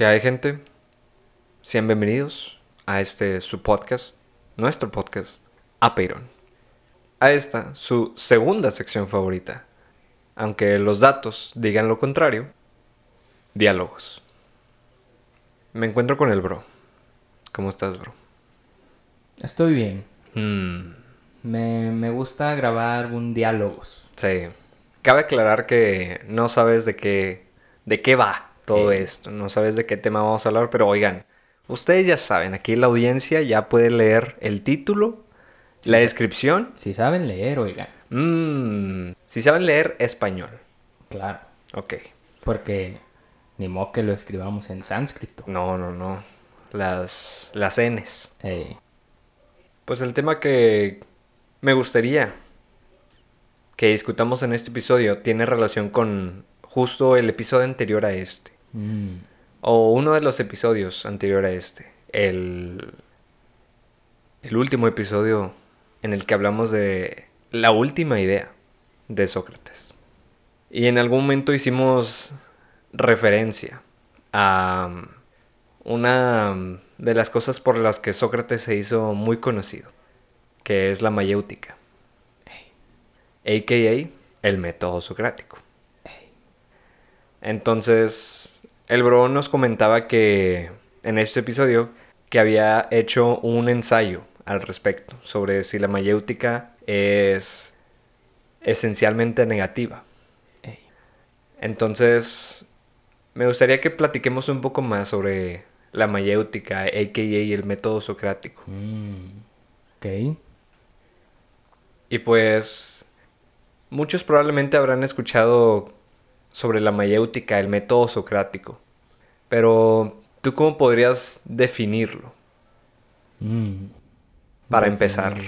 ¿Qué hay gente? Sean bienvenidos a este su podcast, nuestro podcast, Apeiron. A esta, su segunda sección favorita. Aunque los datos digan lo contrario, diálogos. Me encuentro con el bro. ¿Cómo estás, bro? Estoy bien. Mm, Me, me gusta grabar un diálogos. sí. Cabe aclarar que no sabes de qué, de qué va todo Eh. esto. No sabes de qué tema vamos a hablar, pero oigan, ustedes ya saben, aquí la audiencia ya puede leer el título, la descripción. Si saben leer, oigan. Mm, si saben leer español. Claro. Ok. Porque ni modo que lo escribamos en sánscrito. No, no, no. Las, las Ns. Eh, Pues el tema que me gustaría que discutamos en este episodio tiene relación con justo el episodio anterior a este. Mm, O uno de los episodios anterior a este. El, el último episodio en el que hablamos de la última idea de Sócrates. Y en algún momento hicimos referencia a una de las cosas por las que Sócrates se hizo muy conocido, que es la mayéutica, a.k.a. el método socrático. Entonces, el bro nos comentaba que en este episodio que había hecho un ensayo al respecto sobre si la mayéutica es esencialmente negativa. Entonces, me gustaría que platiquemos un poco más sobre la mayéutica, a.k.a. el método socrático. Mm, ok. Y pues, muchos probablemente habrán escuchado sobre la mayéutica, el método socrático. Pero, ¿tú cómo podrías definirlo? Mm, Para definir. empezar.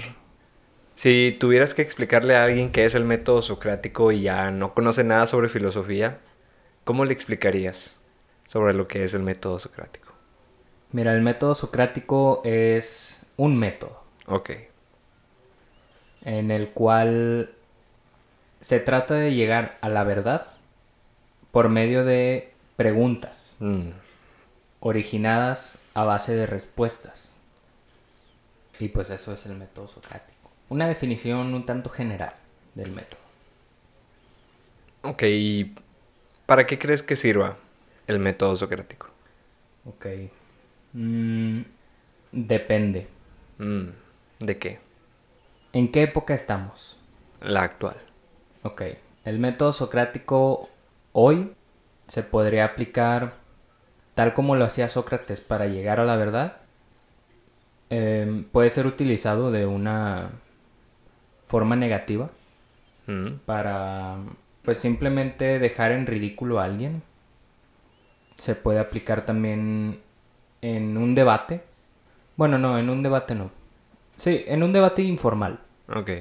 Si tuvieras que explicarle a alguien qué es el método socrático y ya no conoce nada sobre filosofía, ¿cómo le explicarías sobre lo que es el método socrático? Mira, el método socrático es un método Ok. en el cual se trata de llegar a la verdad por medio de preguntas Mm, originadas a base de respuestas. Y pues eso es el método socrático. Una definición un tanto general del método. Ok, ¿y para qué crees que sirva el método socrático? Ok. Mm, depende. Mm, ¿De qué? ¿En qué época estamos? La actual. Ok. El método socrático hoy se podría aplicar tal como lo hacía Sócrates para llegar a la verdad. Em, puede ser utilizado de una forma negativa Mm, para pues simplemente dejar en ridículo a alguien. Se puede aplicar también en un debate. Bueno, no, en un debate no. Sí, en un debate informal. Ok.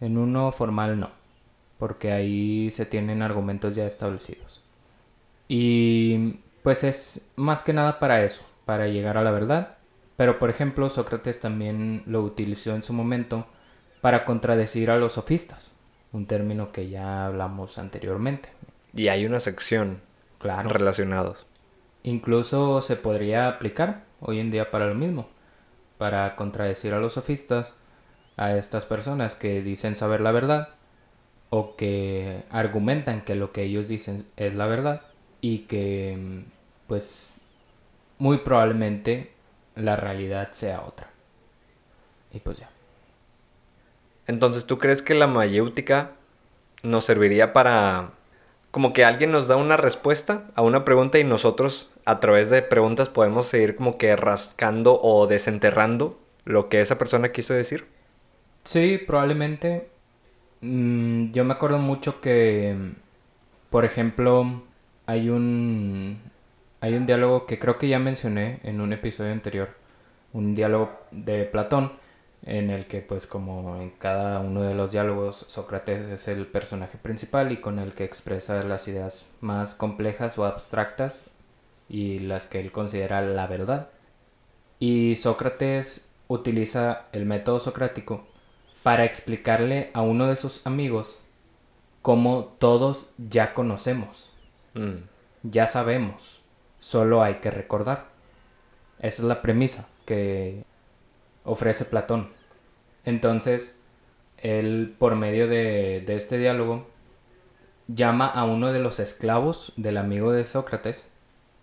En uno formal no, porque ahí se tienen argumentos ya establecidos. Y pues es más que nada para eso, para llegar a la verdad. Pero por ejemplo, Sócrates también lo utilizó en su momento para contradecir a los sofistas, un término que ya hablamos anteriormente. Y hay una sección Claro. relacionados. Incluso se podría aplicar hoy en día para lo mismo, para contradecir a los sofistas, a estas personas que dicen saber la verdad o que argumentan que lo que ellos dicen es la verdad y que pues muy probablemente la realidad sea otra. Y pues ya. Entonces, ¿tú crees que la mayéutica nos serviría para como que alguien nos da una respuesta a una pregunta y nosotros a través de preguntas podemos seguir como que rascando o desenterrando lo que esa persona quiso decir? Sí, probablemente. Mm, yo me acuerdo mucho que, por ejemplo, hay un hay un diálogo que creo que ya mencioné en un episodio anterior, un diálogo de Platón en el que pues como en cada uno de los diálogos Sócrates es el personaje principal y con el que expresa las ideas más complejas o abstractas y las que él considera la verdad. Y Sócrates utiliza el método socrático para explicarle a uno de sus amigos cómo todos ya conocemos, Mm, ya sabemos solo hay que recordar. Esa es la premisa que ofrece Platón. Entonces, él, por medio de, de este diálogo, llama a uno de los esclavos del amigo de Sócrates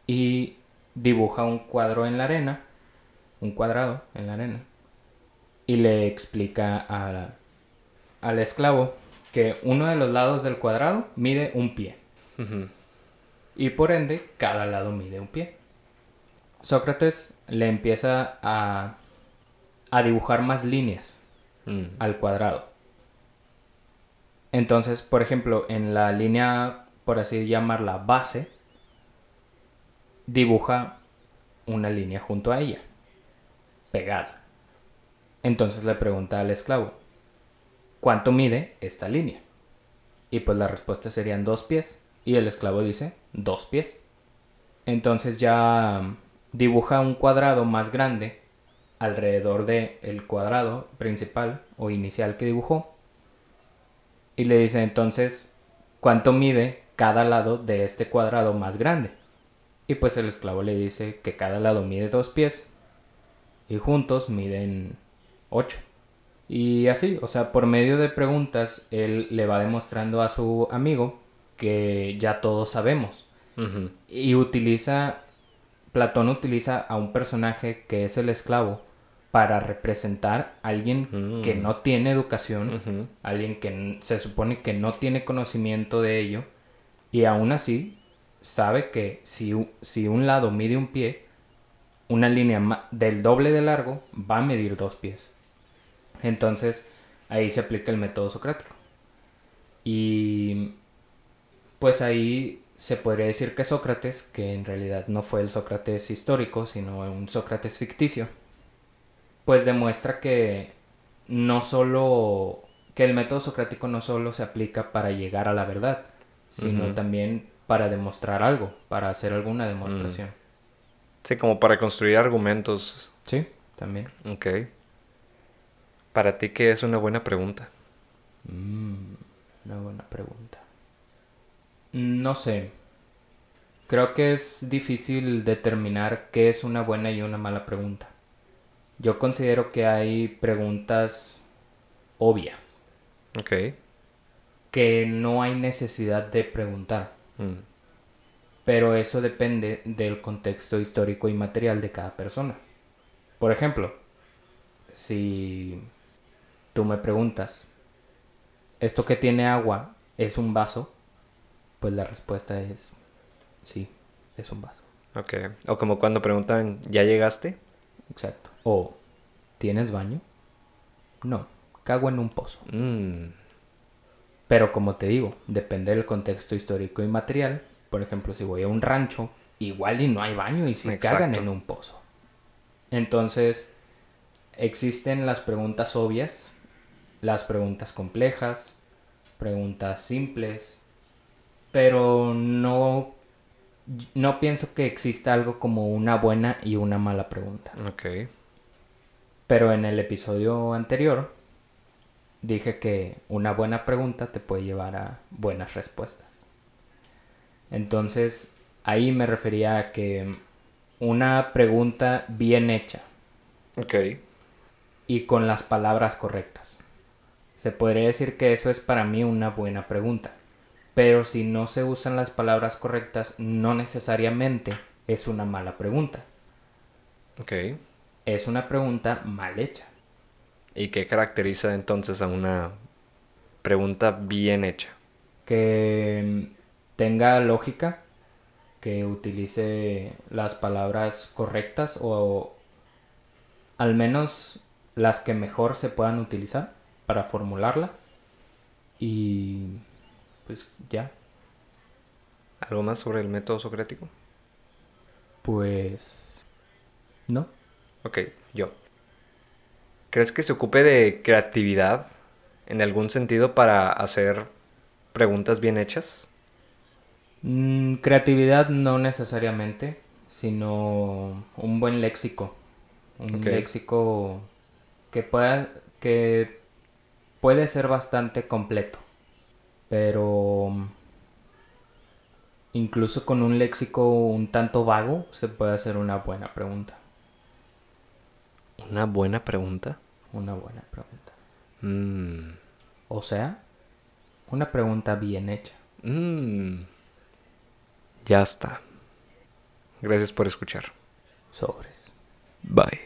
y dibuja un cuadro en la arena, un cuadrado en la arena, y le explica a, al esclavo que uno de los lados del cuadrado mide un pie. Y por ende, cada lado mide un pie. Sócrates le empieza a, a dibujar más líneas Mm. al cuadrado. Entonces, por ejemplo, en la línea, por así llamarla, base, dibuja una línea junto a ella, pegada. Entonces le pregunta al esclavo, ¿cuánto mide esta línea? Y pues la respuesta serían dos pies. Y el esclavo dice, dos pies. Entonces ya dibuja un cuadrado más grande alrededor del el cuadrado principal o inicial que dibujó. Y le dice entonces, ¿cuánto mide cada lado de este cuadrado más grande? Y pues el esclavo le dice que cada lado mide dos pies y juntos miden ocho. Y así, o sea, por medio de preguntas, él le va demostrando a su amigo que ya todos sabemos. Y utiliza, Platón utiliza a un personaje que es el esclavo para representar a alguien Mm. que no tiene educación, alguien que se supone que no tiene conocimiento de ello y aún así sabe que si, si un lado mide un pie, una línea del doble de largo va a medir dos pies. Entonces ahí se aplica el método socrático. Y pues ahí se podría decir que Sócrates, que en realidad no fue el Sócrates histórico, sino un Sócrates ficticio, pues demuestra que no solo que el método socrático no solo se aplica para llegar a la verdad, sino también para demostrar algo, para hacer alguna demostración. Sí, como para construir argumentos. Sí, también. Ok. Para ti, ¿qué es una buena pregunta? Mm, una buena pregunta. No sé. Creo que es difícil determinar qué es una buena y una mala pregunta. Yo considero que hay preguntas obvias, Ok. que no hay necesidad de preguntar, Mm. pero eso depende del contexto histórico y material de cada persona. Por ejemplo, si tú me preguntas, ¿esto que tiene agua es un vaso? Pues la respuesta es sí, es un vaso. Ok. O como cuando preguntan, ¿ya llegaste? Exacto. O ¿tienes baño? No, cago en un pozo. Mm. Pero como te digo, depende del contexto histórico y material. Por ejemplo, si voy a un rancho, igual y no hay baño y si cagan en un pozo. Entonces, existen las preguntas obvias, las preguntas complejas, preguntas simples, pero no, no pienso que exista algo como una buena y una mala pregunta. Ok. Pero en el episodio anterior dije que una buena pregunta te puede llevar a buenas respuestas. Entonces, ahí me refería a que una pregunta bien hecha Ok. y con las palabras correctas. Se podría decir que eso es para mí una buena pregunta. Pero si no se usan las palabras correctas, no necesariamente es una mala pregunta. Ok. Es una pregunta mal hecha. ¿Y qué caracteriza entonces a una pregunta bien hecha? que mm, tenga lógica, que utilice las palabras correctas o al menos las que mejor se puedan utilizar para formularla. Y pues ya, ¿Algo más sobre el método socrático? pues no. Ok, yo. ¿Crees que se ocupe de creatividad en algún sentido para hacer preguntas bien hechas? Mm, creatividad no necesariamente, sino un buen léxico. Un léxico que pueda, que puede ser bastante completo. Pero incluso con un léxico un tanto vago, se puede hacer una buena pregunta. Una buena pregunta. Una buena pregunta. Mm. O sea, una pregunta bien hecha. Mm. Ya está. Gracias por escuchar. Sobres. Bye.